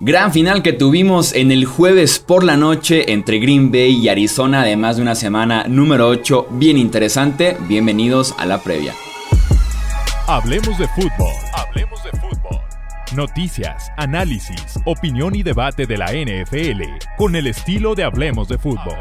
Gran final que tuvimos en el jueves por la noche entre Green Bay y Arizona, además de una semana número 8 bien interesante. Bienvenidos a la previa. Hablemos de fútbol. Hablemos de fútbol. Noticias, análisis, opinión y debate de la NFL con el estilo de Hablemos de fútbol.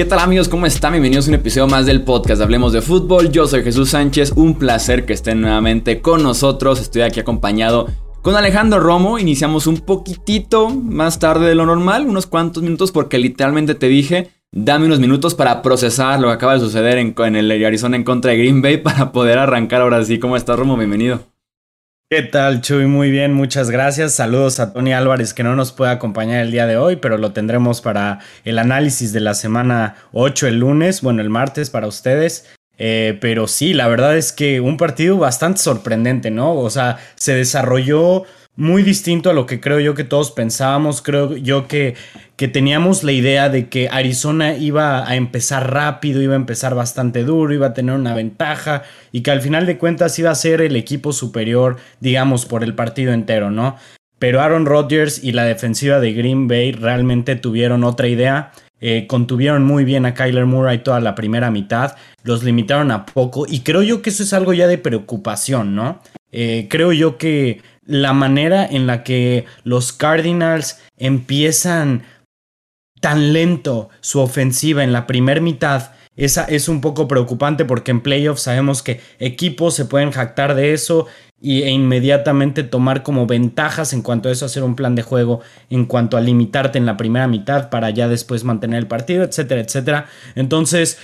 ¿Qué tal amigos? ¿Cómo están? Bienvenidos a un episodio más del podcast Hablemos de Fútbol. Yo soy Jesús Sánchez, un placer que estén nuevamente con nosotros. Estoy aquí acompañado con Alejandro Romo. Iniciamos un poquitito más tarde de lo normal, unos cuantos minutos, porque literalmente te dije, dame unos minutos para procesar lo que acaba de suceder en, el Arizona en contra de Green Bay para poder arrancar ahora sí. ¿Cómo estás, Romo? Bienvenido. ¿Qué tal, Chuy? Muy bien, muchas gracias. Saludos a Tony Álvarez que no nos puede acompañar el día de hoy, pero lo tendremos para el análisis de la semana 8 el lunes, bueno, el martes para ustedes. Eh, pero sí, la verdad es que un partido bastante sorprendente, ¿no? O sea, se desarrolló muy distinto a lo que creo yo que todos pensábamos. Creo yo que, que teníamos la idea de que Arizona iba a empezar rápido, iba a empezar bastante duro, iba a tener una ventaja y que al final de cuentas iba a ser el equipo superior, digamos, por el partido entero, ¿no? Pero Aaron Rodgers y la defensiva de Green Bay realmente tuvieron otra idea. Eh, contuvieron muy bien a Kyler Murray toda la primera mitad, los limitaron a poco y creo yo que eso es algo ya de preocupación, ¿no? Eh, creo yo que la manera en la que los Cardinals empiezan tan lento su ofensiva en la primera mitad esa es un poco preocupante porque en playoffs sabemos que equipos se pueden jactar de eso y, e inmediatamente tomar como ventajas en cuanto a eso, hacer un plan de juego, en cuanto a limitarte en la primera mitad para ya después mantener el partido, etcétera, etcétera. Entonces...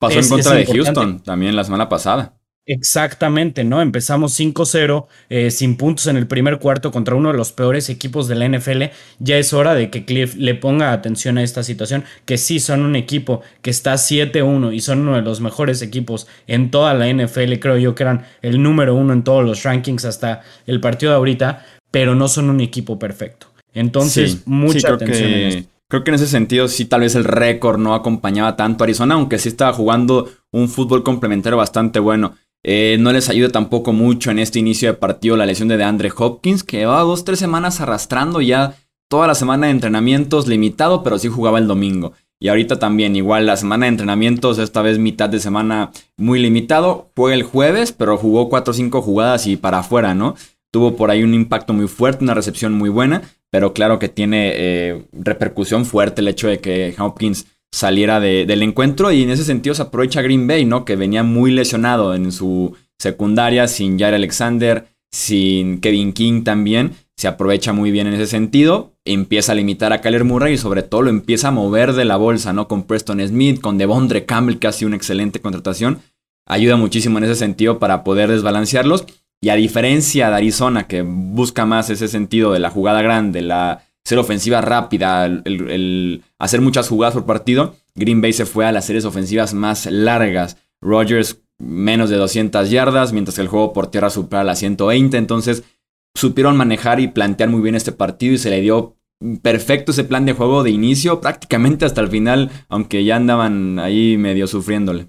Pasó en contra de Houston también la semana pasada. Exactamente, ¿no? Empezamos 5-0 eh, sin puntos en el primer cuarto contra uno de los peores equipos de la NFL. Ya es hora de que Cliff le ponga atención a esta situación, que sí son un equipo que está 7-1 y son uno de los mejores equipos en toda la NFL. Creo yo que eran el número uno en todos los rankings hasta el partido de ahorita, pero no son un equipo perfecto. Entonces, mucha atención en esto. Creo que en ese sentido sí tal vez el récord no acompañaba tanto a Arizona, aunque sí estaba jugando un fútbol complementario bastante bueno. Eh, no les ayuda tampoco mucho en este inicio de partido la lesión de DeAndre Hopkins, que llevaba dos, tres semanas arrastrando ya toda la semana de entrenamientos limitado, pero sí jugaba el domingo. Y ahorita también, igual la semana de entrenamientos, esta vez mitad de semana muy limitado. Fue el jueves, pero jugó cuatro o cinco jugadas y para afuera, ¿no? Tuvo por ahí un impacto muy fuerte, una recepción muy buena, pero claro que tiene eh, repercusión fuerte el hecho de que Hopkins saliera del encuentro y en ese sentido se aprovecha Green Bay, ¿no? Que venía muy lesionado en su secundaria, sin Jair Alexander, sin Kevin King también, se aprovecha muy bien en ese sentido, empieza a limitar a Kyler Murray y sobre todo lo empieza a mover de la bolsa, ¿no? Con Preston Smith, con Devondre Campbell, que ha sido una excelente contratación, ayuda muchísimo en ese sentido para poder desbalancearlos. Y a diferencia de Arizona, que busca más ese sentido de la jugada grande, la ser ofensiva rápida, hacer muchas jugadas por partido, Green Bay se fue a las series ofensivas más largas. Rodgers menos de 200 yardas, mientras que el juego por tierra supera las 120. Entonces supieron manejar y plantear muy bien este partido y se le dio perfecto ese plan de juego de inicio, prácticamente hasta el final, aunque ya andaban ahí medio sufriéndole.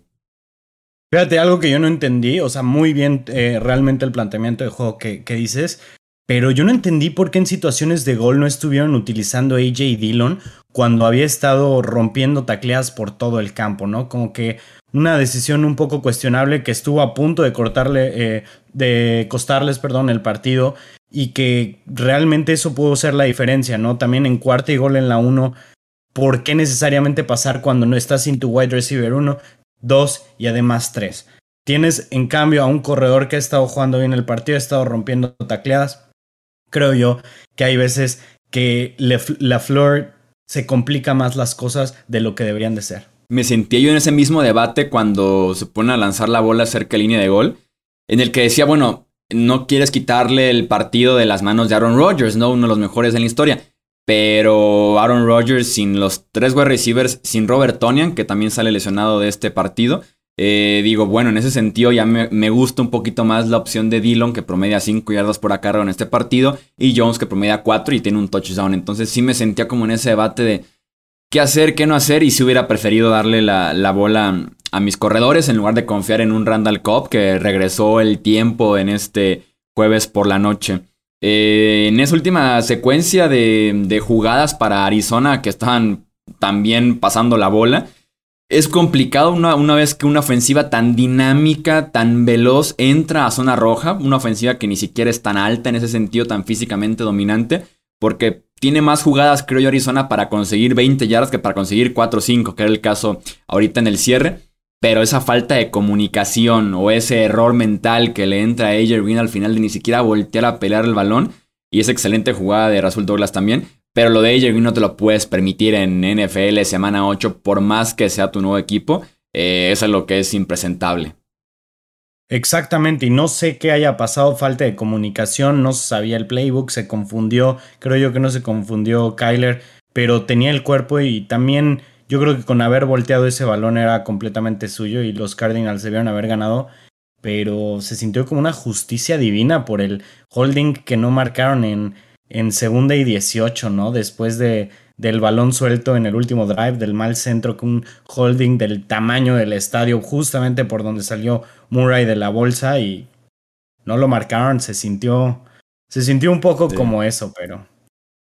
Fíjate, algo que yo no entendí, o sea, muy bien eh, realmente el planteamiento de juego que, que dices, pero yo no entendí por qué en situaciones de gol no estuvieron utilizando AJ Dillon cuando había estado rompiendo tacleadas por todo el campo, ¿no? Como que una decisión un poco cuestionable que estuvo a punto de cortarle, eh, de costarles, perdón, el partido y que realmente eso pudo ser la diferencia, ¿no? También en cuarta y gol en la 1, ¿por qué necesariamente pasar cuando no estás sin tu wide receiver 1, 2 y además 3? Tienes en cambio a un corredor que ha estado jugando bien el partido, ha estado rompiendo tacleadas creo yo que hay veces que la Flor se complica más las cosas de lo que deberían de ser. Me sentía yo en ese mismo debate cuando se pone a lanzar la bola cerca de línea de gol, en el que decía, bueno, no quieres quitarle el partido de las manos de Aaron Rodgers, ¿no? Uno de los mejores en la historia. Pero Aaron Rodgers sin los tres wide receivers, sin Robert Tonian, que también sale lesionado de este partido, Eh, digo, bueno, en ese sentido ya me, gusta un poquito más la opción de Dillon que promedia 5 yardas por acarreo en este partido y Jones que promedia 4 y tiene un touchdown. Entonces sí me sentía como en ese debate de qué hacer, qué no hacer y si hubiera preferido darle la, bola a mis corredores en lugar de confiar en un Randall Cobb que regresó el tiempo en este jueves por la noche. Eh, en esa última secuencia de, de jugadas para Arizona que estaban también pasando la bola, es complicado una, una, vez que una ofensiva tan dinámica, tan veloz entra a zona roja, una ofensiva que ni siquiera es tan alta en ese sentido, tan físicamente dominante, porque tiene más jugadas, creo yo, Arizona para conseguir 20 yardas que para conseguir 4 o 5, que era el caso ahorita en el cierre. Pero esa falta de comunicación o ese error mental que le entra a AJ al final de ni siquiera voltear a pelear el balón, y esa excelente jugada de Rasul Douglas también, pero lo de AJ no te lo puedes permitir en NFL semana 8, por más que sea tu nuevo equipo. Eh, eso es lo que es impresentable. Exactamente, y no sé qué haya pasado, falta de comunicación, no sabía el playbook, se confundió, creo yo que no se confundió Kyler, pero tenía el cuerpo y también yo creo que con haber volteado ese balón era completamente suyo y los Cardinals debieron haber ganado, pero se sintió como una justicia divina por el holding que no marcaron en, en segunda y 18, ¿no? Después de, del balón suelto en el último drive, del mal centro con un holding del tamaño del estadio, justamente por donde salió Murray de la bolsa y no lo marcaron, se sintió, se sintió un poco como eso, pero...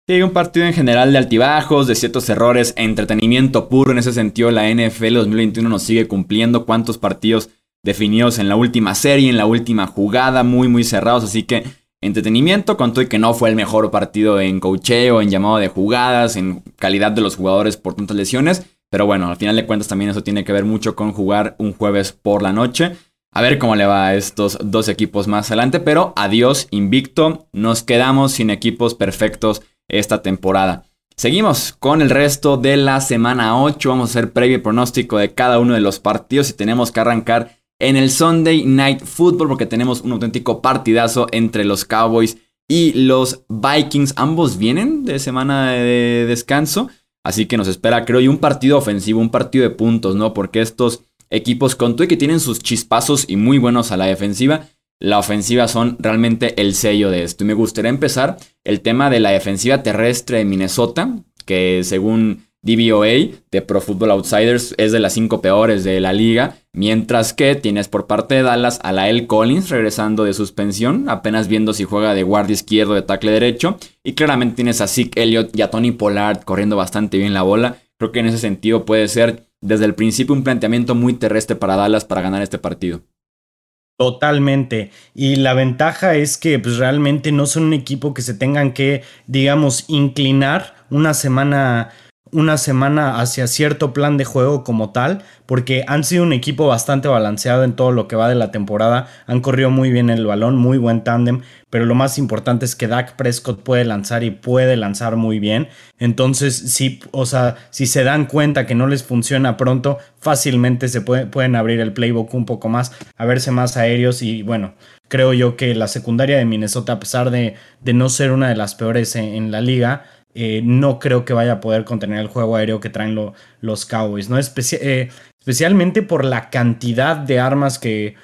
Sí, un partido en general de altibajos, de ciertos errores, entretenimiento puro en ese sentido. La NFL 2021 nos sigue cumpliendo cuántos partidos definidos en la última serie, en la última jugada, muy, muy cerrados. Así que entretenimiento, con y que no fue el mejor partido en cocheo, en llamado de jugadas, en calidad de los jugadores por tantas lesiones. Pero bueno, al final de cuentas también eso tiene que ver mucho con jugar un jueves por la noche. A ver cómo le va a estos dos equipos más adelante, pero adiós invicto, nos quedamos sin equipos perfectos esta temporada. Seguimos con el resto de la semana 8, vamos a hacer previo pronóstico de cada uno de los partidos y tenemos que arrancar en el Sunday Night Football porque tenemos un auténtico partidazo entre los Cowboys y los Vikings. Ambos vienen de semana de descanso, así que nos espera creo yo un partido ofensivo, un partido de puntos, ¿no? Porque estos equipos con y que tienen sus chispazos y muy buenos a la defensiva, la ofensiva son realmente el sello de esto. Y me gustaría empezar el tema de la defensiva terrestre de Minnesota, que según DVOA de Pro Football Outsiders es de las cinco peores de la liga, mientras que tienes por parte de Dallas a Lael Collins regresando de suspensión, apenas viendo si juega de guardia izquierdo de tackle derecho, y claramente tienes a Zeke Elliott y a Tony Pollard corriendo bastante bien la bola. Creo que en ese sentido puede ser desde el principio un planteamiento muy terrestre para Dallas para ganar este partido. Totalmente. Y la ventaja es que pues, realmente no son un equipo que se tengan que, digamos, inclinar una semana una semana hacia cierto plan de juego como tal, porque han sido un equipo bastante balanceado en todo lo que va de la temporada, han corrido muy bien el balón, muy buen tándem, pero lo más importante es que Dak Prescott puede lanzar y puede lanzar muy bien, entonces si, o sea, si se dan cuenta que no les funciona pronto, fácilmente se pueden abrir el playbook un poco más, a verse más aéreos y bueno, creo yo que la secundaria de Minnesota, a pesar de, de no ser una de las peores en la liga, eh, no creo que vaya a poder contener el juego aéreo que traen los Cowboys, ¿no? Eh, especialmente por la cantidad de armas que,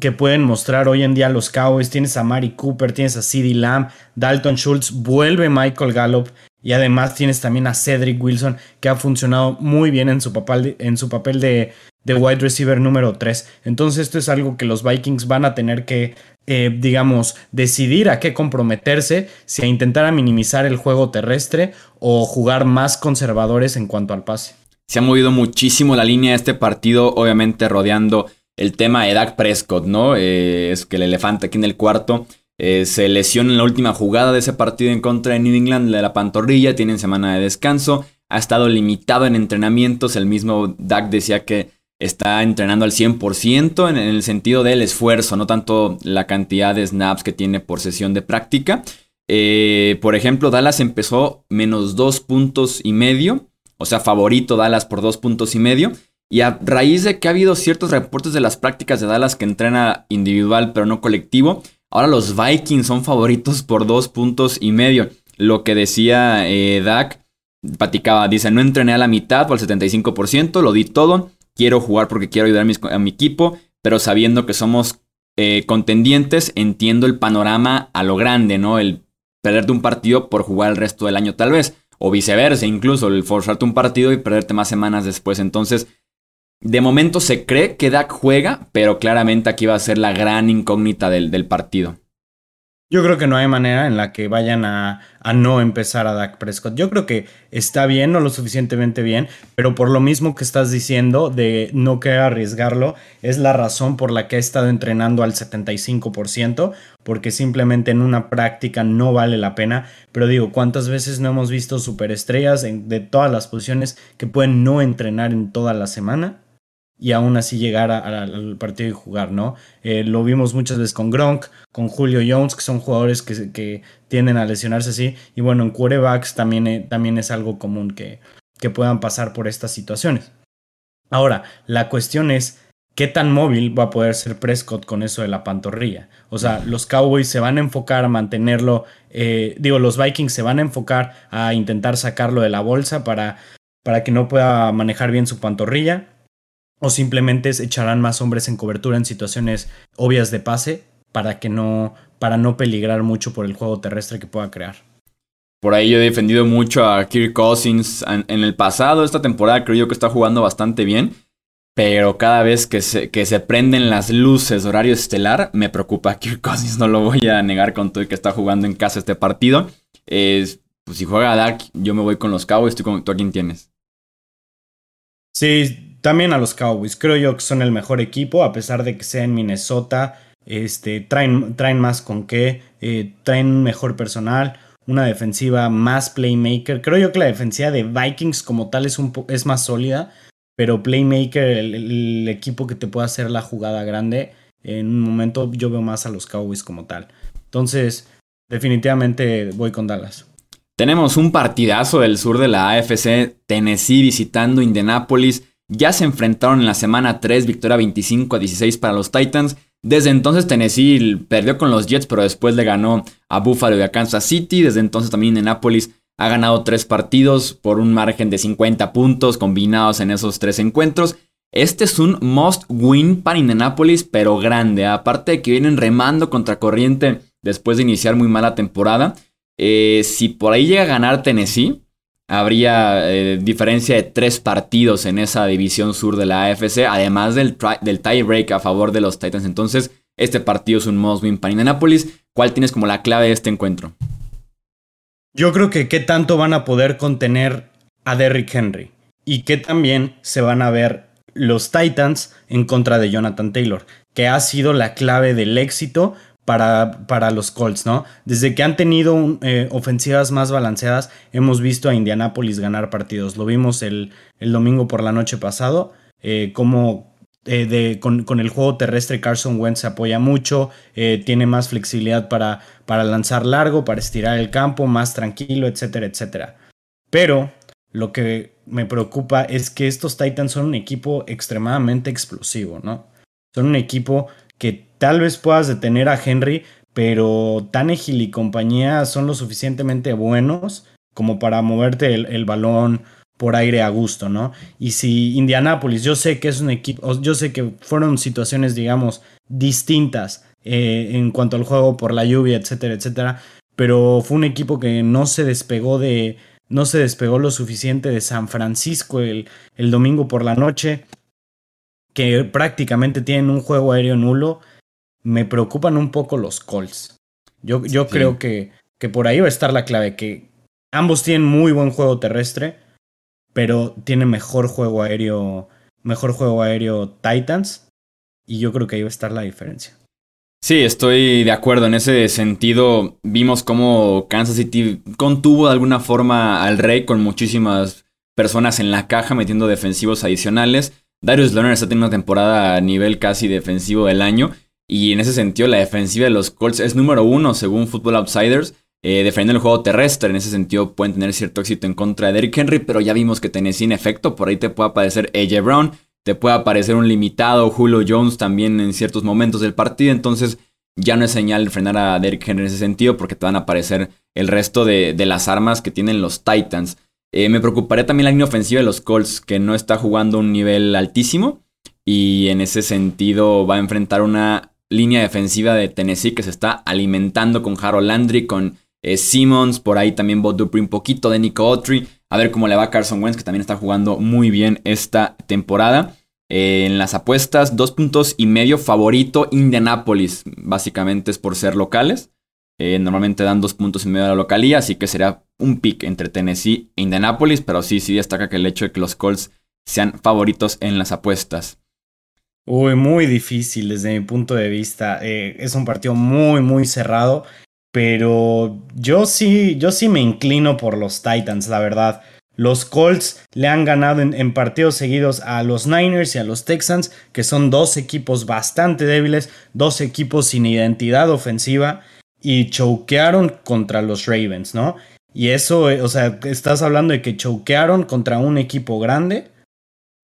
que pueden mostrar hoy en día los Cowboys. Tienes a Mari Cooper, tienes a CeeDee Lamb, Dalton Schultz, vuelve Michael Gallup y además tienes también a Cedric Wilson que ha funcionado muy bien en su papel en su papel de, de wide receiver número 3. Entonces esto es algo que los Vikings van a tener que, eh, digamos, decidir a qué comprometerse, si a intentar minimizar el juego terrestre o jugar más conservadores en cuanto al pase. Se ha movido muchísimo la línea de este partido, obviamente rodeando el tema de Dak Prescott, ¿no? Eh, es que el elefante aquí en el cuarto eh, se lesiona en la última jugada de ese partido en contra de New England de la pantorrilla, tienen semana de descanso, ha estado limitado en entrenamientos, el mismo Dak decía que está entrenando al 100% en, el sentido del esfuerzo, no tanto la cantidad de snaps que tiene por sesión de práctica. Eh, por ejemplo, Dallas empezó menos dos puntos y medio, o sea, favorito Dallas por dos puntos y medio. Y a raíz de que ha habido ciertos reportes de las prácticas de Dallas que entrena individual pero no colectivo, ahora los Vikings son favoritos por dos puntos y medio. Lo que decía eh, Dak, platicaba, dice, no entrené a la mitad o al 75%, lo di todo, quiero jugar porque quiero ayudar a mi, equipo, pero sabiendo que somos eh, contendientes, entiendo el panorama a lo grande, ¿no? El perderte un partido por jugar el resto del año tal vez, o viceversa, incluso el forzarte un partido y perderte más semanas después. Entonces, de momento se cree que Dak juega, pero claramente aquí va a ser la gran incógnita del partido. Yo creo que no hay manera en la que vayan a, no empezar a Dak Prescott. Yo creo que está bien, no lo suficientemente bien, pero por lo mismo que estás diciendo de no querer arriesgarlo, es la razón por la que ha estado entrenando al 75%, porque simplemente en una práctica no vale la pena. Pero digo, ¿cuántas veces no hemos visto superestrellas de todas las posiciones que pueden no entrenar en toda la semana? Y aún así llegar al partido y jugar, ¿no? Eh, lo vimos muchas veces con Gronk, con Julio Jones, que son jugadores que, que tienden a lesionarse así, y bueno, en quarterbacks también, eh, también es algo común que, que puedan pasar por estas situaciones. Ahora, la cuestión es, ¿qué tan móvil va a poder ser Prescott con eso de la pantorrilla? O sea, los Cowboys se van a enfocar a mantenerlo, eh, digo, los Vikings se van a enfocar a intentar sacarlo de la bolsa para, para que no pueda manejar bien su pantorrilla o simplemente echarán más hombres en cobertura en situaciones obvias de pase para que no para no peligrar mucho por el juego terrestre que pueda crear. Por ahí yo he defendido mucho a Kirk Cousins en, el pasado, esta temporada creo yo que está jugando bastante bien, pero cada vez que se, que se prenden las luces horario estelar, me preocupa Kirk Cousins, no lo voy a negar con todo el que está jugando en casa este partido. pues si juega Dak, yo me voy con los Cowboys, ¿tú, tú a quién tienes? Sí, también a los Cowboys. Creo yo que son el mejor equipo, a pesar de que sea en Minnesota. Este, traen, traen más con qué, eh, traen mejor personal, una defensiva más playmaker. Creo yo que la defensiva de Vikings como tal es, un es más sólida, pero playmaker, el, equipo que te puede hacer la jugada grande, en un momento yo veo más a los Cowboys como tal. Entonces, definitivamente voy con Dallas. Tenemos un partidazo del sur de la AFC, Tennessee visitando Indianapolis. Ya se enfrentaron en la semana 3, victoria 25 a 16 para los Titans. Desde entonces Tennessee perdió con los Jets, pero después le ganó a Buffalo y a Kansas City. Desde entonces también Indianapolis ha ganado tres partidos por un margen de 50 puntos combinados en esos tres encuentros. Este es un must win para Indianapolis, pero grande. Aparte de que vienen remando contra corriente después de iniciar muy mala temporada. Eh, si por ahí llega a ganar Tennessee, habría eh, diferencia de tres partidos en esa división sur de la AFC, además del, del tie break a favor de los Titans. Entonces, este partido es un must win para Indianapolis. ¿Cuál tienes como la clave de este encuentro? Yo creo que qué tanto van a poder contener a Derrick Henry y que también se van a ver los Titans en contra de Jonathan Taylor, que ha sido la clave del éxito para, para, los Colts, ¿no? Desde que han tenido eh, ofensivas más balanceadas, hemos visto a Indianapolis ganar partidos. Lo vimos el, el domingo por la noche pasado, eh, como eh, con, con, el juego terrestre Carson Wentz se apoya mucho, tiene más flexibilidad para, para lanzar largo, para estirar el campo, más tranquilo, etcétera, etcétera. Pero lo que me preocupa es que estos Titans son un equipo extremadamente explosivo, ¿no? Son un equipo tal vez puedas detener a Henry, pero Tannehill y compañía son lo suficientemente buenos como para moverte el, balón por aire a gusto, ¿no? Y si Indianapolis, yo sé que es un equipo, yo sé que fueron situaciones, digamos, distintas eh, en cuanto al juego por la lluvia, etcétera, etcétera, pero fue un equipo que no se despegó de, no se despegó lo suficiente de San Francisco el, el domingo por la noche que prácticamente tienen un juego aéreo nulo, me preocupan un poco los Colts. Yo, yo creo que, que por ahí va a estar la clave, que ambos tienen muy buen juego terrestre, pero tienen mejor juego aéreo, mejor juego aéreo Titans, y yo creo que ahí va a estar la diferencia. Sí, estoy de acuerdo. En ese sentido, vimos cómo Kansas City contuvo de alguna forma al Rey con muchísimas personas en la caja metiendo defensivos adicionales. Darius Leonard está teniendo una temporada a nivel casi defensivo del año. Y en ese sentido, la defensiva de los Colts es número uno según Football Outsiders. Eh, defendiendo el juego terrestre, en ese sentido pueden tener cierto éxito en contra de Derrick Henry, pero ya vimos que Tennessee en efecto, por ahí te puede aparecer AJ Brown, te puede aparecer un limitado Julio Jones también en ciertos momentos del partido, entonces ya no es señal de frenar a Derrick Henry en ese sentido porque te van a aparecer el resto de, las armas que tienen los Titans. Eh, me preocuparía también la línea ofensiva de los Colts, que no está jugando un nivel altísimo. Y en ese sentido va a enfrentar una línea defensiva de Tennessee que se está alimentando con Harold Landry, con eh, Simmons, por ahí también Bob Dupree un poquito de Nico Autry. A ver cómo le va Carson Wentz, que también está jugando muy bien esta temporada. Eh, en las apuestas, dos puntos y medio favorito Indianapolis. Básicamente es por ser locales. Eh, normalmente dan dos puntos y medio a la localía, así que será un pick entre Tennessee e Indianapolis. Pero sí, sí destaca que el hecho de que los Colts sean favoritos en las apuestas. Uy, muy difícil desde mi punto de vista. Eh, es un partido muy, muy cerrado. Pero yo sí, yo sí me inclino por los Titans, la verdad. Los Colts le han ganado en, partidos seguidos a los Niners y a los Texans, que son dos equipos bastante débiles, dos equipos sin identidad ofensiva, y choquearon contra los Ravens, ¿no? Y eso, o sea, estás hablando de que choquearon contra un equipo grande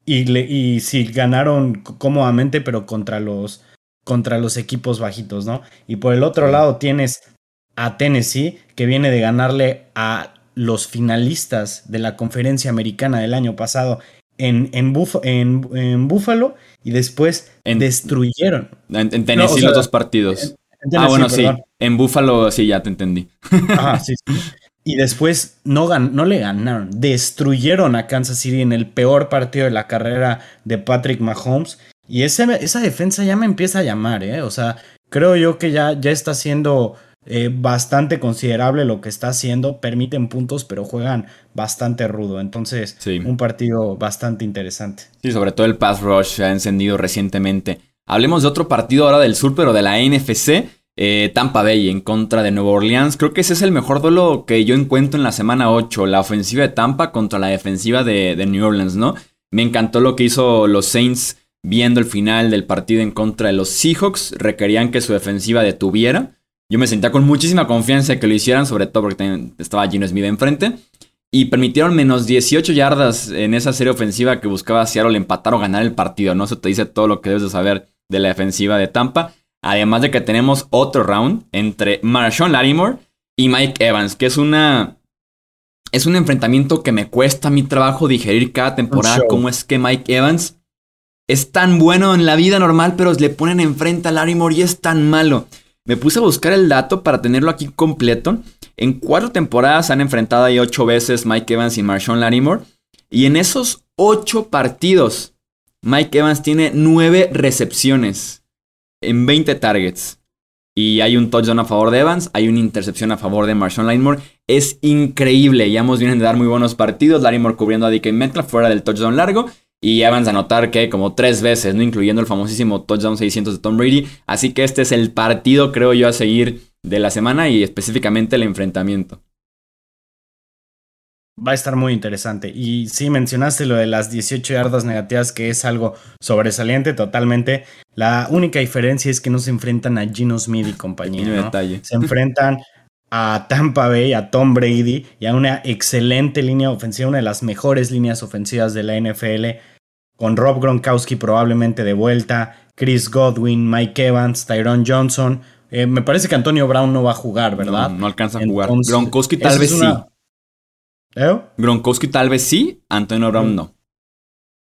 y, le, y sí ganaron cómodamente, pero contra los, contra los equipos bajitos, ¿no? Y por el otro lado tienes a Tennessee, que viene de ganarle a los finalistas de la conferencia americana del año pasado en, en, en, Buffalo y después destruyeron. En, Tennessee los dos partidos. ah, bueno, sí. En Buffalo sí, ya te entendí. Ajá, sí, sí. Y después no, no le ganaron, destruyeron a Kansas City en el peor partido de la carrera de Patrick Mahomes. Y esa defensa ya me empieza a llamar, ¿eh? O sea, creo yo que ya, ya está siendo eh, bastante considerable lo que está haciendo. Permiten puntos, pero juegan bastante rudo. Entonces, un partido bastante interesante. Sí, sobre todo el pass rush se ha encendido recientemente. Hablemos de otro partido ahora del sur, pero de la NFC. Eh, Tampa Bay en contra de Nueva Orleans. Creo que ese es el mejor duelo que yo encuentro en la semana 8. La ofensiva de Tampa contra la defensiva de, New Orleans, ¿no? Me encantó lo que hizo los Saints viendo el final del partido en contra de los Seahawks. Requerían que su defensiva detuviera. Yo me sentía con muchísima confianza que lo hicieran, sobre todo porque estaba Gino Smith enfrente. Y permitieron menos 18 yardas en esa serie ofensiva que buscaba Seattle empatar o ganar el partido, ¿no? Eso te dice todo lo que debes de saber de la defensiva de Tampa. Además de que tenemos otro round entre Marshawn Larimore y Mike Evans, que es una. Es un enfrentamiento que me cuesta mi trabajo digerir cada temporada. Cómo es que Mike Evans es tan bueno en la vida normal, pero le ponen enfrente a Larimore y es tan malo. Me puse a buscar el dato para tenerlo aquí completo. En cuatro temporadas han enfrentado ahí ocho veces Mike Evans y Marshawn Lattimore. Y en esos ocho partidos, Mike Evans tiene nueve recepciones en 20 targets. Y hay un touchdown a favor de Evans, hay una intercepción a favor de Marshawn Lattimore. Es increíble. Ya hemos vienen de dar muy buenos partidos. Lattimore cubriendo a DK Metcalf fuera del touchdown largo. Y Evans a anotar que como tres veces, ¿no? Incluyendo el famosísimo touchdown 600 de Tom Brady. Así que este es el partido, creo yo, a seguir de la semana y específicamente el enfrentamiento. Va a estar muy interesante. Y sí, mencionaste lo de las 18 yardas negativas, que es algo sobresaliente totalmente. La única diferencia es que no se enfrentan a Gino Smith y compañía. Se enfrentan a Tampa Bay, a Tom Brady y a una excelente línea ofensiva, una de las mejores líneas ofensivas de la NFL con Rob Gronkowski probablemente de vuelta, Chris Godwin, Mike Evans, Tyrone Johnson. Eh, me parece que Antonio Brown no va a jugar, ¿verdad? No, alcanza a jugar. Gronkowski tal vez sí. ¿Eh? Gronkowski tal vez sí, Antonio Brown no.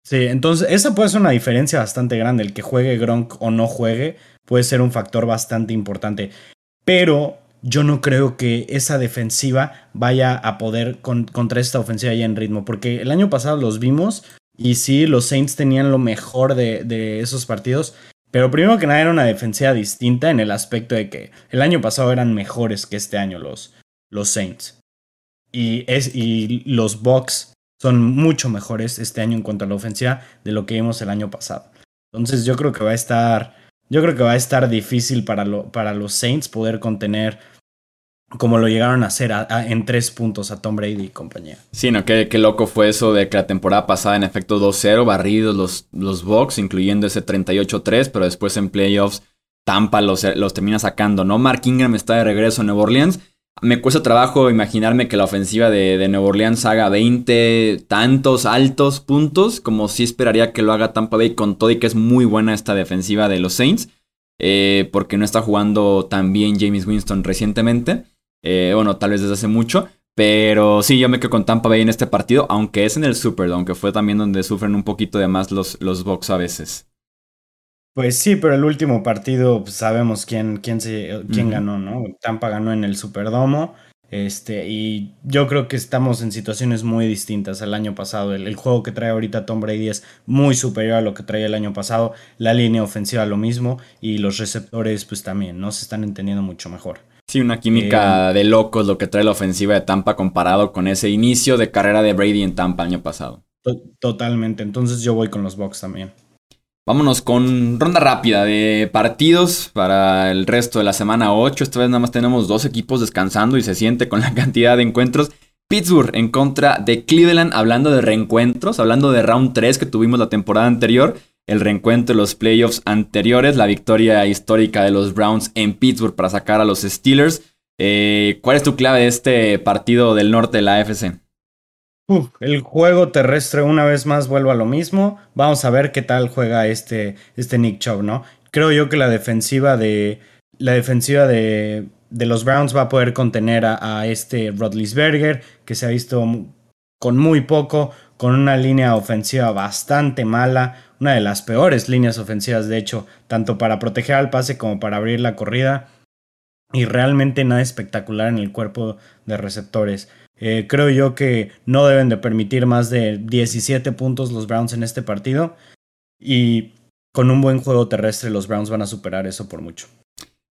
Sí, entonces esa puede ser una diferencia bastante grande. El que juegue Gronk o no juegue puede ser un factor bastante importante. Pero yo no creo que esa defensiva vaya a poder contra esta ofensiva ya en ritmo. Porque el año pasado los vimos y sí, los Saints tenían lo mejor de, esos partidos. Pero primero que nada era una defensiva distinta en el aspecto de que el año pasado eran mejores que este año los, los Saints. Y, es, y los Bucks son mucho mejores este año en cuanto a la ofensiva de lo que vimos el año pasado. Entonces yo creo que va a estar, yo creo que va a estar difícil para, lo, para los Saints poder contener como lo llegaron a hacer en tres puntos a Tom Brady y compañía. Sí, no, qué, loco fue eso de que la temporada pasada en efecto 2-0, barridos los, los Bucks, incluyendo ese 38-3, pero después en playoffs Tampa los, los termina sacando, ¿no? Mark Ingram está de regreso en Nueva Orleans. Me cuesta trabajo imaginarme que la ofensiva de, de Nueva Orleans haga 20 tantos altos puntos, como si esperaría que lo haga Tampa Bay con todo y que es muy buena esta defensiva de los Saints, eh, porque no está jugando tan bien James Winston recientemente. Eh, bueno, tal vez desde hace mucho. Pero sí, yo me quedo con Tampa Bay en este partido, aunque es en el Superdome, que fue también donde sufren un poquito de más los, los Bucks a veces. Pues sí, pero el último partido pues, sabemos quién, quién, se, quién ganó, ¿no? Tampa ganó en el Superdomo. Este, y yo creo que estamos en situaciones muy distintas al año pasado. El, juego que trae ahorita Tom Brady es muy superior a lo que traía el año pasado. La línea ofensiva lo mismo y los receptores pues también, ¿no? Se están entendiendo mucho mejor. Sí, una química eh, de locos lo que trae la ofensiva de Tampa comparado con ese inicio de carrera de Brady en Tampa el año pasado. Totalmente, entonces yo voy con los Bucks también. Vámonos con ronda rápida de partidos para el resto de la semana 8. Esta vez nada más tenemos dos equipos descansando y se siente con la cantidad de encuentros. Pittsburgh en contra de Cleveland, hablando de reencuentros, hablando de round 3 que tuvimos la temporada anterior, el reencuentro de los playoffs anteriores, la victoria histórica de los Browns en Pittsburgh para sacar a los Steelers. Eh, ¿Cuál es tu clave de este partido del norte de la AFC? El juego terrestre una vez más vuelve a lo mismo. Vamos a ver qué tal juega este, este Nick Chubb, ¿no? Creo yo que la defensiva de. La defensiva de, de los Browns va a poder contener a, a este Rodlisberger, que se ha visto con muy poco, con una línea ofensiva bastante mala, una de las peores líneas ofensivas, de hecho, tanto para proteger al pase como para abrir la corrida. Y realmente nada espectacular en el cuerpo de receptores. Eh, creo yo que no deben de permitir más de 17 puntos los Browns en este partido. Y con un buen juego terrestre los Browns van a superar eso por mucho.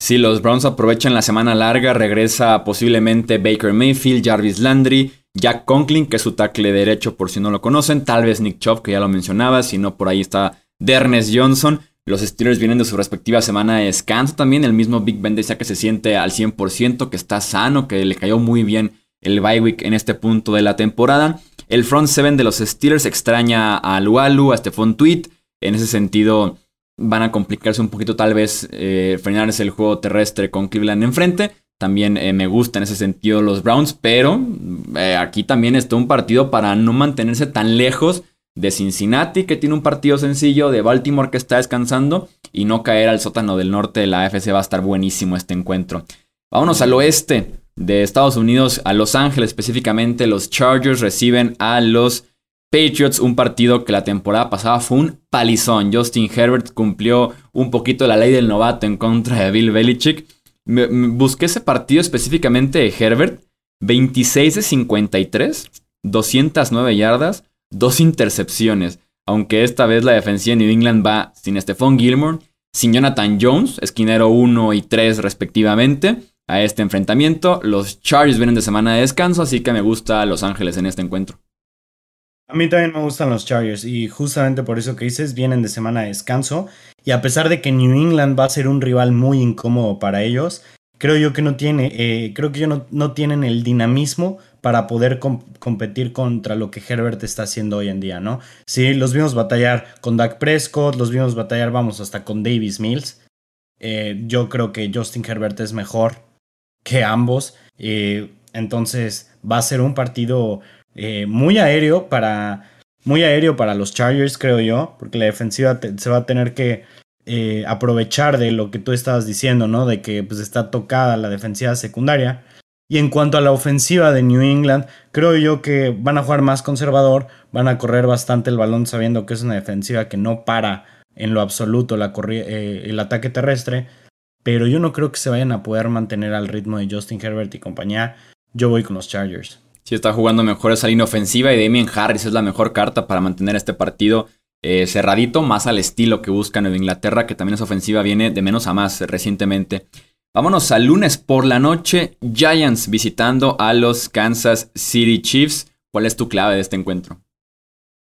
Si los Browns aprovechan la semana larga, regresa posiblemente Baker Mayfield, Jarvis Landry, Jack Conklin, que es su tackle derecho por si no lo conocen, tal vez Nick Chubb, que ya lo mencionaba, si no por ahí está Dernes Johnson. Los Steelers vienen de su respectiva semana de descanso también. El mismo Big Ben decía que se siente al 100%, que está sano, que le cayó muy bien el bye week en este punto de la temporada. El front seven de los Steelers extraña a Lualu, a Stephon Tweet. En ese sentido, van a complicarse un poquito, tal vez, eh, frenarse el juego terrestre con Cleveland enfrente. También eh, me gusta en ese sentido los Browns, pero eh, aquí también está un partido para no mantenerse tan lejos de Cincinnati, que tiene un partido sencillo, de Baltimore, que está descansando, y no caer al sótano del norte de la AFC. Va a estar buenísimo este encuentro. Vámonos al oeste de Estados Unidos a Los Ángeles específicamente, los Chargers reciben a los Patriots, un partido que la temporada pasada fue un palizón. Justin Herbert cumplió un poquito la ley del novato en contra de Bill Belichick. busqué ese partido específicamente de Herbert, 26 de 53, 209 yardas, dos intercepciones. Aunque esta vez la defensiva de New England va sin Stephon Gilmore, sin Jonathan Jones, esquinero 1 y 3 respectivamente a este enfrentamiento. Los Chargers vienen de semana de descanso, así que me gusta Los Ángeles en este encuentro. A mí también me gustan los Chargers y justamente por eso que dices, vienen de semana de descanso y a pesar de que New England va a ser un rival muy incómodo para ellos, creo yo que no tiene, eh, creo que no, no, tienen el dinamismo para poder competir contra lo que Herbert está haciendo hoy en día, ¿no? Sí, los vimos batallar con Dak Prescott, los vimos batallar, vamos, hasta con Davis Mills. Eh, yo creo que Justin Herbert es mejor que ambos. Eh, entonces va a ser un partido eh, muy aéreo para muy aéreo para los Chargers, creo yo, porque la defensiva se va a tener que eh, aprovechar de lo que tú estabas diciendo, ¿no? De que pues, está tocada la defensiva secundaria. Y en cuanto a la ofensiva de New England, creo yo que van a jugar más conservador, van a correr bastante el balón sabiendo que es una defensiva que no para en lo absoluto la el ataque terrestre pero yo no creo que se vayan a poder mantener al ritmo de Justin Herbert y compañía. Yo voy con los Chargers. Sí, está jugando mejor esa línea ofensiva y Damien Harris es la mejor carta para mantener este partido eh, cerradito, más al estilo que busca Nueva Inglaterra, que también esa ofensiva viene de menos a más recientemente. Vámonos al lunes por la noche, Giants visitando a los Kansas City Chiefs. ¿Cuál es tu clave de este encuentro?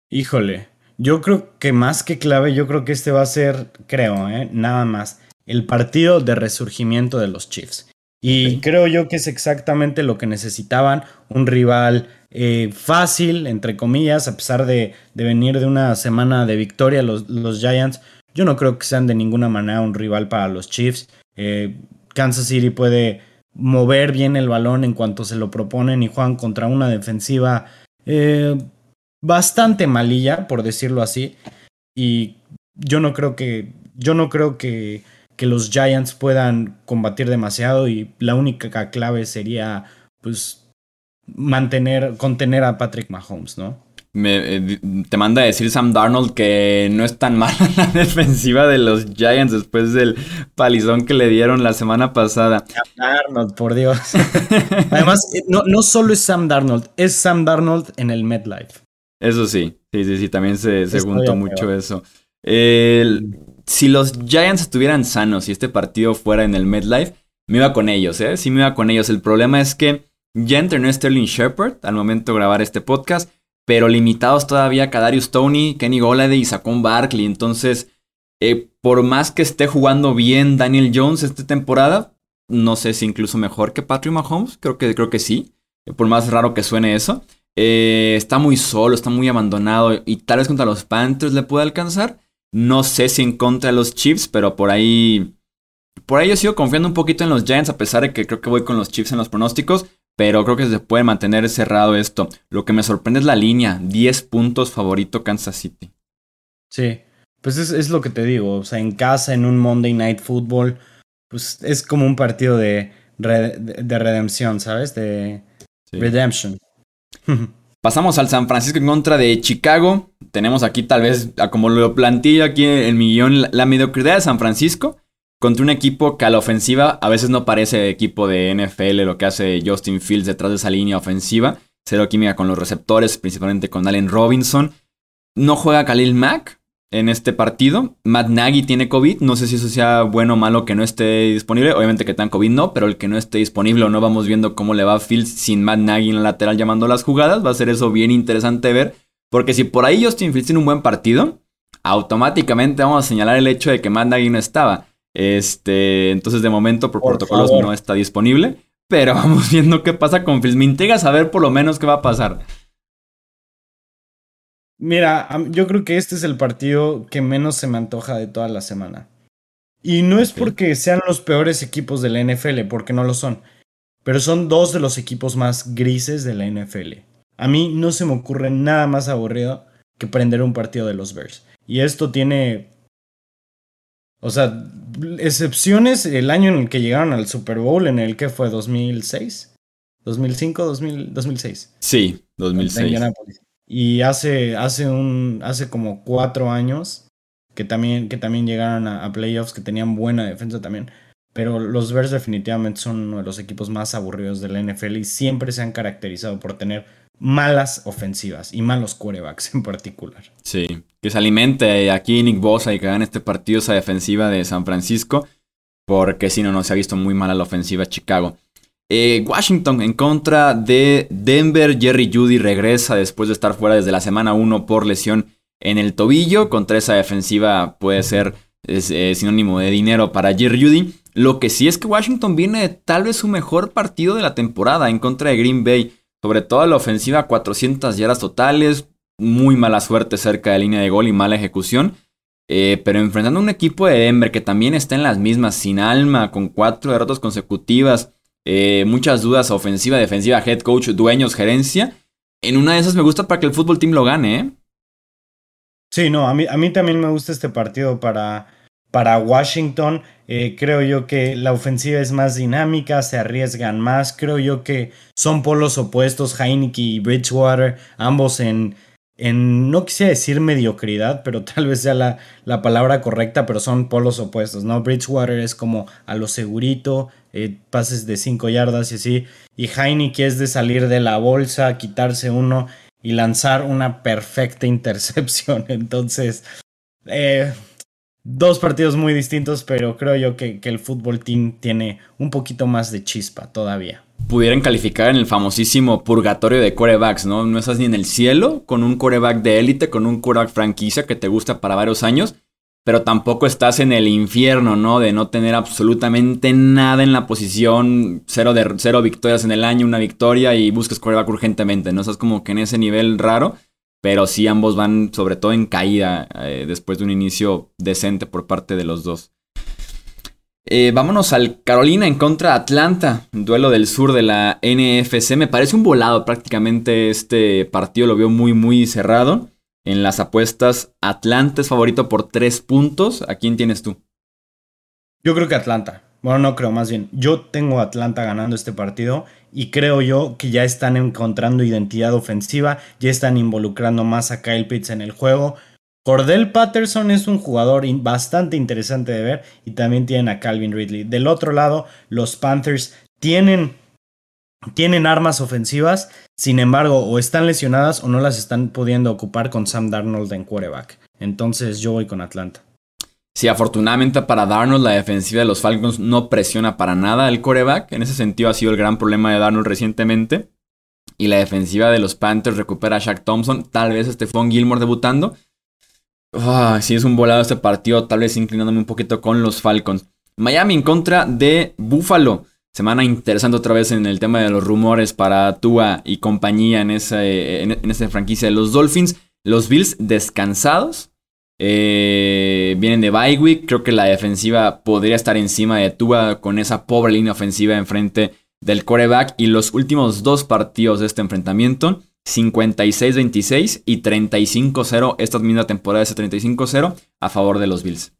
Híjole, yo creo que más que clave, yo creo que este va a ser, creo, ¿eh? nada más el partido de resurgimiento de los Chiefs. Y creo yo que es exactamente lo que necesitaban, un rival eh, fácil, entre comillas, a pesar de, venir de una semana de victoria los, los, Giants. Yo no creo que sean de ninguna manera un rival para los Chiefs. Eh, Kansas City puede mover bien el balón en cuanto se lo proponen y juegan contra una defensiva eh, bastante malilla, por decirlo así. Y yo no creo que, yo no creo que que los Giants puedan combatir demasiado y la única clave sería pues mantener, contener a Patrick Mahomes, ¿no? Eh, te manda a decir Sam Darnold que no es tan mala la defensiva de los Giants después del palizón que le dieron la semana pasada. Sam Darnold, por Dios. Además, eh, no, no solo es Sam Darnold, es Sam Darnold en el MetLife. Eso sí, sí, sí, sí, también se, se juntó mucho eso. Si los Giants estuvieran sanos y este partido fuera en el MetLife, me iba con ellos, ¿eh? Sí me iba con ellos. El problema es que ya entrenó Sterling Shepard al momento de grabar este podcast pero limitados todavía Kadarius Tony, Kenny Golladay y Saquon Barkley. Entonces, eh, por más que esté jugando bien Daniel Jones esta temporada, no sé si incluso mejor que Patrick Mahomes, creo que, creo que sí, por más raro que suene eso. Eh, está muy solo, está muy abandonado y tal vez contra los Panthers le puede alcanzar. No sé si en contra de los Chiefs, pero por ahí... Por ahí yo sigo confiando un poquito en los Giants, a pesar de que creo que voy con los Chiefs en los pronósticos pero creo que se puede mantener cerrado esto. Lo que me sorprende es la línea, 10 puntos favorito Kansas City. Sí, pues es, lo que te digo, o sea, en casa, en un Monday Night Football, pues es como un partido de, de, redención, ¿sabes? De redemption. Pasamos al San Francisco en contra de Chicago. Tenemos aquí tal vez, como lo planteé aquí en el millón, la mediocridad de San Francisco contra un equipo que a la ofensiva a veces no parece equipo de NFL, lo que hace Justin Fields detrás de esa línea ofensiva. Cero química con los receptores, principalmente con Allen Robinson. No juega Khalil Mack en este partido. Matt Nagy tiene COVID. No sé si eso sea bueno o malo que no esté disponible. Obviamente que tan COVID no, pero el que no esté disponible o no vamos viendo cómo le va a Fields sin Matt Nagy en la lateral llamando las jugadas. Va a ser eso bien interesante ver. Porque si por ahí Justin Fields tiene un buen partido, automáticamente vamos a señalar el hecho de que Matt Nagy no estaba. Este, entonces de momento por, protocolos no está disponible. Pero vamos viendo qué pasa con Fields. Me intriga saber por lo menos qué va a pasar. Mira, yo creo que este es el partido que menos se me antoja de toda la semana. Y no es porque sean los peores equipos de la NFL, porque no lo son. Pero son dos de los equipos más grises de la NFL. A mí no se me ocurre nada más aburrido que prender un partido de los Bears. Y esto tiene o sea, excepciones el año en el que llegaron al Super Bowl, en el que fue 2006, 2005, 2006. Sí, 2006. Y hace, hace, un, hace como cuatro años que también, que también llegaron a, a, playoffs, que tenían buena defensa también. Pero los Bears definitivamente son uno de los equipos más aburridos de la NFL y siempre se han caracterizado por tener malas ofensivas y malos quarterbacks en particular. Sí, que se alimente aquí Nick Bosa y que hagan este partido esa defensiva de San Francisco, porque si no, no se ha visto muy mala la ofensiva Chicago. Eh, Washington en contra de Denver, Jerry Judy regresa después de estar fuera desde la semana 1 por lesión en el tobillo. Contra esa defensiva puede ser eh, sinónimo de dinero para Jerry Judy. Lo que sí es que Washington viene de tal vez su mejor partido de la temporada en contra de Green Bay. Sobre todo la ofensiva, 400 yardas totales, muy mala suerte cerca de línea de gol y mala ejecución. Eh, pero enfrentando a un equipo de Denver que también está en las mismas, sin alma, con cuatro derrotas consecutivas, eh, muchas dudas ofensiva, defensiva, head coach, dueños, gerencia. En una de esas me gusta para que el fútbol team lo gane, ¿eh? Sí, no, a mí, a mí también me gusta este partido para, para Washington. Eh, creo yo que la ofensiva es más dinámica, se arriesgan más. Creo yo que son polos opuestos, Heineke y Bridgewater, ambos en, en no quisiera decir mediocridad, pero tal vez sea la, la, palabra correcta, pero son polos opuestos, ¿no? Bridgewater es como a lo segurito, eh, pases de 5 yardas y así. Y Heineke es de salir de la bolsa, quitarse uno y lanzar una perfecta intercepción. Entonces, eh, dos partidos muy distintos, pero creo yo que, el fútbol team tiene un poquito más de chispa todavía. Pudieran calificar en el famosísimo purgatorio de corebacks, ¿no? No estás ni en el cielo con un coreback de élite, con un coreback franquicia que te gusta para varios años, pero tampoco estás en el infierno, ¿no? De no tener absolutamente nada en la posición, cero, de, cero victorias en el año, una victoria y buscas coreback urgentemente, ¿no? Estás como que en ese nivel raro pero sí ambos van sobre todo en caída eh, después de un inicio decente por parte de los dos. Eh, vámonos al Carolina en contra de Atlanta, duelo del sur de la NFC. Me parece un volado prácticamente este partido, lo veo muy muy cerrado. En las apuestas, Atlanta es favorito por tres puntos. ¿A quién tienes tú? Yo creo que Atlanta. Bueno, no creo, más bien, yo tengo a Atlanta ganando este partido y creo yo que ya están encontrando identidad ofensiva, ya están involucrando más a Kyle Pitts en el juego. Cordell Patterson es un jugador bastante interesante de ver y también tienen a Calvin Ridley. Del otro lado, los Panthers tienen, tienen armas ofensivas, sin embargo, o están lesionadas o no las están pudiendo ocupar con Sam Darnold en quarterback. Entonces yo voy con Atlanta. Sí, afortunadamente para Darnold la defensiva de los Falcons no presiona para nada el coreback. En ese sentido ha sido el gran problema de Darnold recientemente. Y la defensiva de los Panthers recupera a Shaq Thompson. Tal vez Stephon Gilmore debutando. Si es un volado este partido, tal vez inclinándome un poquito con los Falcons. Miami en contra de Buffalo. Semana interesante otra vez en el tema de los rumores para Tua y compañía en esa, en esa franquicia de los Dolphins. Los Bills descansados eh, vienen de bye Creo que la defensiva podría estar encima de Tua con esa pobre línea ofensiva enfrente del coreback. Y los últimos dos partidos de este enfrentamiento, 56-26 y 35-0. Esta misma temporada es 35-0 a favor de los Bills.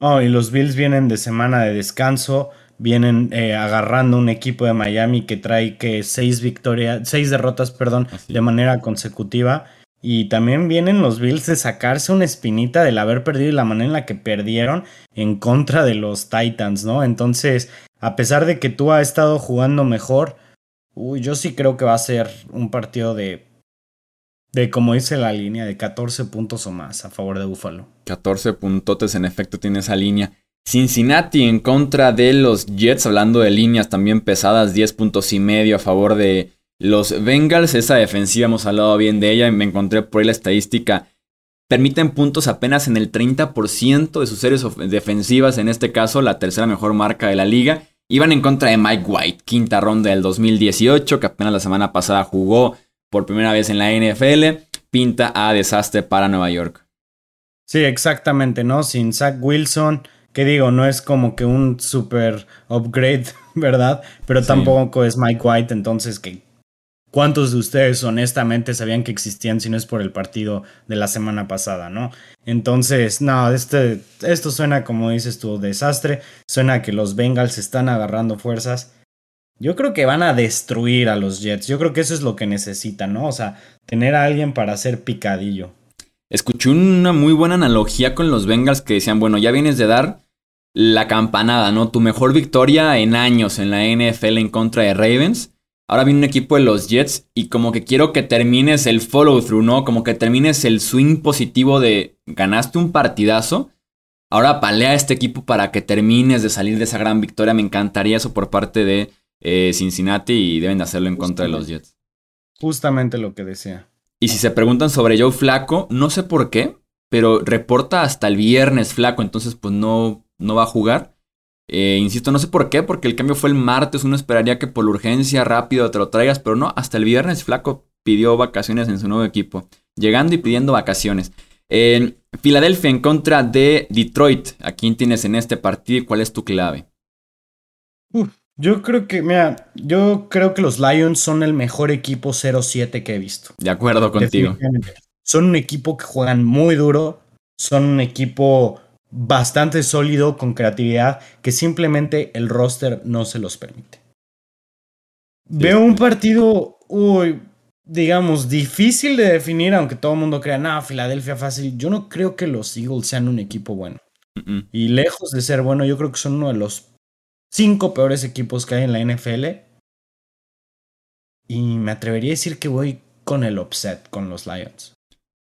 Oh, y los Bills vienen de semana de descanso. Vienen eh, agarrando un equipo de Miami que trae que seis victorias, seis derrotas, perdón, de manera consecutiva. Y también vienen los Bills de sacarse una espinita del haber perdido y la manera en la que perdieron en contra de los Titans, ¿no? Entonces, a pesar de que tú has estado jugando mejor, uy, yo sí creo que va a ser un partido de, de como dice la línea, de 14 puntos o más a favor de Buffalo. 14 puntotes, en efecto, tiene esa línea. Cincinnati en contra de los Jets, hablando de líneas también pesadas, 10 puntos y medio a favor de los Bengals, esa defensiva, hemos hablado bien de ella y me encontré por ahí la estadística. Permiten puntos apenas en el 30% de sus series defensivas, en este caso la tercera mejor marca de la liga. Iban en contra de Mike White, quinta ronda del 2018, que apenas la semana pasada jugó por primera vez en la NFL. Pinta a desastre para Nueva York. Sí, exactamente, ¿no? Sin Zach Wilson, que digo, no es como que un super upgrade, ¿verdad? Pero tampoco es Mike White, entonces que ¿Cuántos de ustedes honestamente sabían que existían si no es por el partido de la semana pasada, no? Entonces, no, este, esto suena como dices tú, desastre. Suena que los Bengals están agarrando fuerzas. Yo creo que van a destruir a los Jets. Yo creo que eso es lo que necesitan, ¿no? O sea, tener a alguien para hacer picadillo. Escuché una muy buena analogía con los Bengals que decían, bueno, ya vienes de dar la campanada, ¿no? Tu mejor victoria en años en la NFL en contra de Ravens Ahora viene un equipo de los Jets y como que quiero que termines el follow through, ¿no? Como que termines el swing positivo de ganaste un partidazo. Ahora palea a este equipo para que termines de salir de esa gran victoria. Me encantaría eso por parte de eh, Cincinnati y deben de hacerlo en contra de los Jets. Justamente lo que decía. Y si se preguntan sobre Joe Flaco, no sé por qué, pero reporta hasta el viernes Flaco, entonces pues no, no va a jugar. Eh, insisto, no sé por qué, porque el cambio fue el martes. Uno esperaría que por urgencia rápido te lo traigas, pero no, hasta el viernes Flaco pidió vacaciones en su nuevo equipo, llegando y pidiendo vacaciones. En Filadelfia en contra de Detroit. ¿A quién tienes en este partido y cuál es tu clave? yo creo que, mira, yo creo que los Lions son el mejor equipo 0-7 que he visto. De acuerdo contigo. Son un equipo que juegan muy duro, son un equipo bastante sólido, con creatividad, que simplemente el roster no se los permite. Veo un partido, uy, digamos, difícil de definir, aunque todo el mundo crea, no, Filadelfia fácil. Yo no creo que los Eagles sean un equipo bueno. Y lejos de ser bueno, yo creo que son uno de los cinco peores equipos que hay en la NFL. Y me atrevería a decir que voy con el upset con los Lions.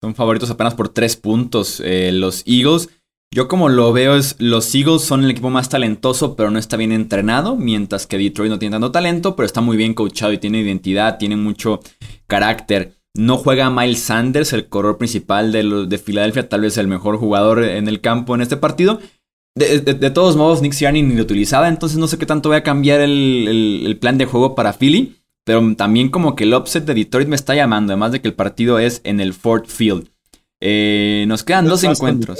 Son favoritos apenas por tres puntos eh, los Eagles. Yo como lo veo es, los Eagles son el equipo más talentoso, pero no está bien entrenado, mientras que Detroit no tiene tanto talento, pero está muy bien coachado y tiene identidad, tiene mucho carácter. No juega Miles Sanders, el corredor principal de, de Filadelfia, tal vez el mejor jugador en el campo en este partido. De, todos modos, Nick Sirianni ni lo utilizaba, entonces no sé qué tanto voy a cambiar el, plan de juego para Philly. Pero también como que el upset de Detroit me está llamando, además de que el partido es en el Ford Field. Eh, nos quedan dos encuentros.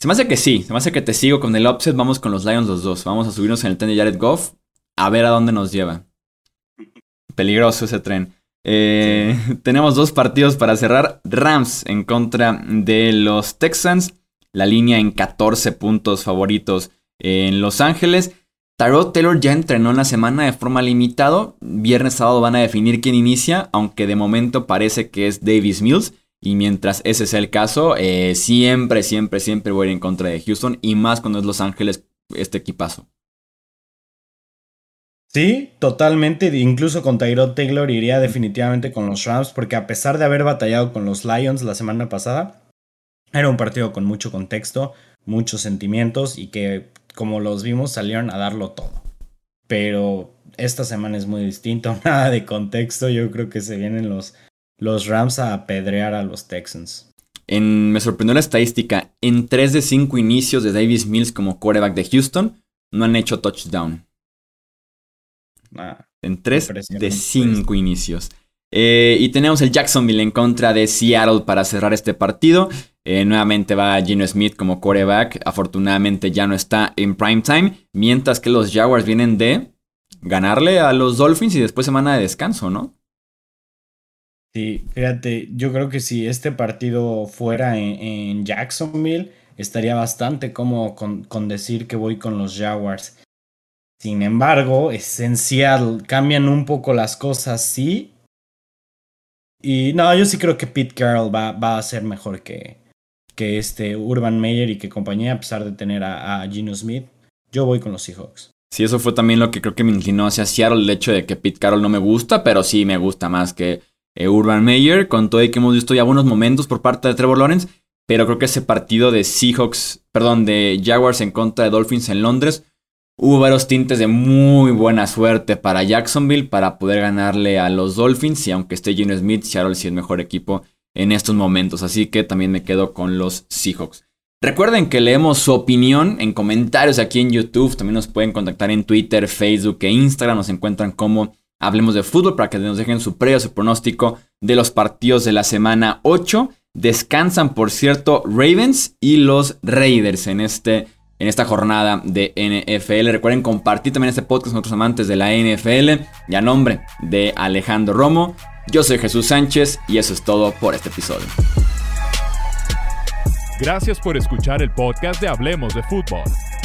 Se me hace que sí, se me hace que te sigo con el upset. Vamos con los Lions los dos. Vamos a subirnos en el tren de Jared Goff a ver a dónde nos lleva. Peligroso ese tren. Eh, tenemos dos partidos para cerrar. Rams en contra de los Texans. La línea en 14 puntos favoritos en Los Ángeles. Tyrod Taylor ya entrenó en la semana de forma limitada. Viernes, sábado van a definir quién inicia, aunque de momento parece que es Davis Mills. Y mientras ese sea el caso, eh, siempre, siempre, siempre voy a ir en contra de Houston. Y más cuando es Los Ángeles este equipazo. Sí, totalmente. Incluso con Tyrod Taylor iría definitivamente con los Rams, porque a pesar de haber batallado con los Lions la semana pasada, era un partido con mucho contexto, muchos sentimientos y que, como los vimos, salieron a darlo todo. Pero esta semana es muy distinto, nada de contexto. Yo creo que se vienen los, los Rams a apedrear a los Texans. En, me sorprendió la estadística. En 3 de 5 inicios de Davis Mills como quarterback de Houston, no han hecho touchdown. Ah, en 3 de 5 inicios. Eh, y tenemos el Jacksonville en contra de Seattle para cerrar este partido. Eh, nuevamente va Gino Smith como quarterback. Afortunadamente ya no está en prime time. Mientras que los Jaguars vienen de ganarle a los Dolphins y después semana de descanso, ¿no? Sí, fíjate, yo creo que si este partido fuera en, Jacksonville, estaría bastante cómodo con, decir que voy con los Jaguars. Sin embargo, es en Seattle. Cambian un poco las cosas, sí. Y no, yo sí creo que Pete Carroll va, va a ser mejor que, que este Urban Meyer y que compañía, a pesar de tener a, a Gino Smith. Yo voy con los Seahawks. Sí, eso fue también lo que creo que me inclinó hacia Seattle, el hecho de que Pete Carroll no me gusta, pero sí me gusta más que eh, Urban Meyer, con todo y que hemos visto ya buenos momentos por parte de Trevor Lawrence, pero creo que ese partido de Seahawks, perdón, de Jaguars en contra de Dolphins en Londres, hubo varios tintes de muy buena suerte para Jacksonville para poder ganarle a los Dolphins, y aunque esté Gino Smith, Seattle sí es mejor equipo en estos momentos, así que también me quedo con los Seahawks. Recuerden que leemos su opinión en comentarios aquí en YouTube. También nos pueden contactar en Twitter, Facebook e Instagram. Nos encuentran como Hablemos de Fútbol para que nos dejen su pre o su pronóstico de los partidos de la semana 8. Descansan, por cierto, Ravens y los Raiders en, este, en esta jornada de NFL. Recuerden compartir también este podcast con otros amantes de la NFL. Y a nombre de Alejandro Romo, yo soy Jesús Sánchez y eso es todo por este episodio. Gracias por escuchar el podcast de Hablemos de Fútbol.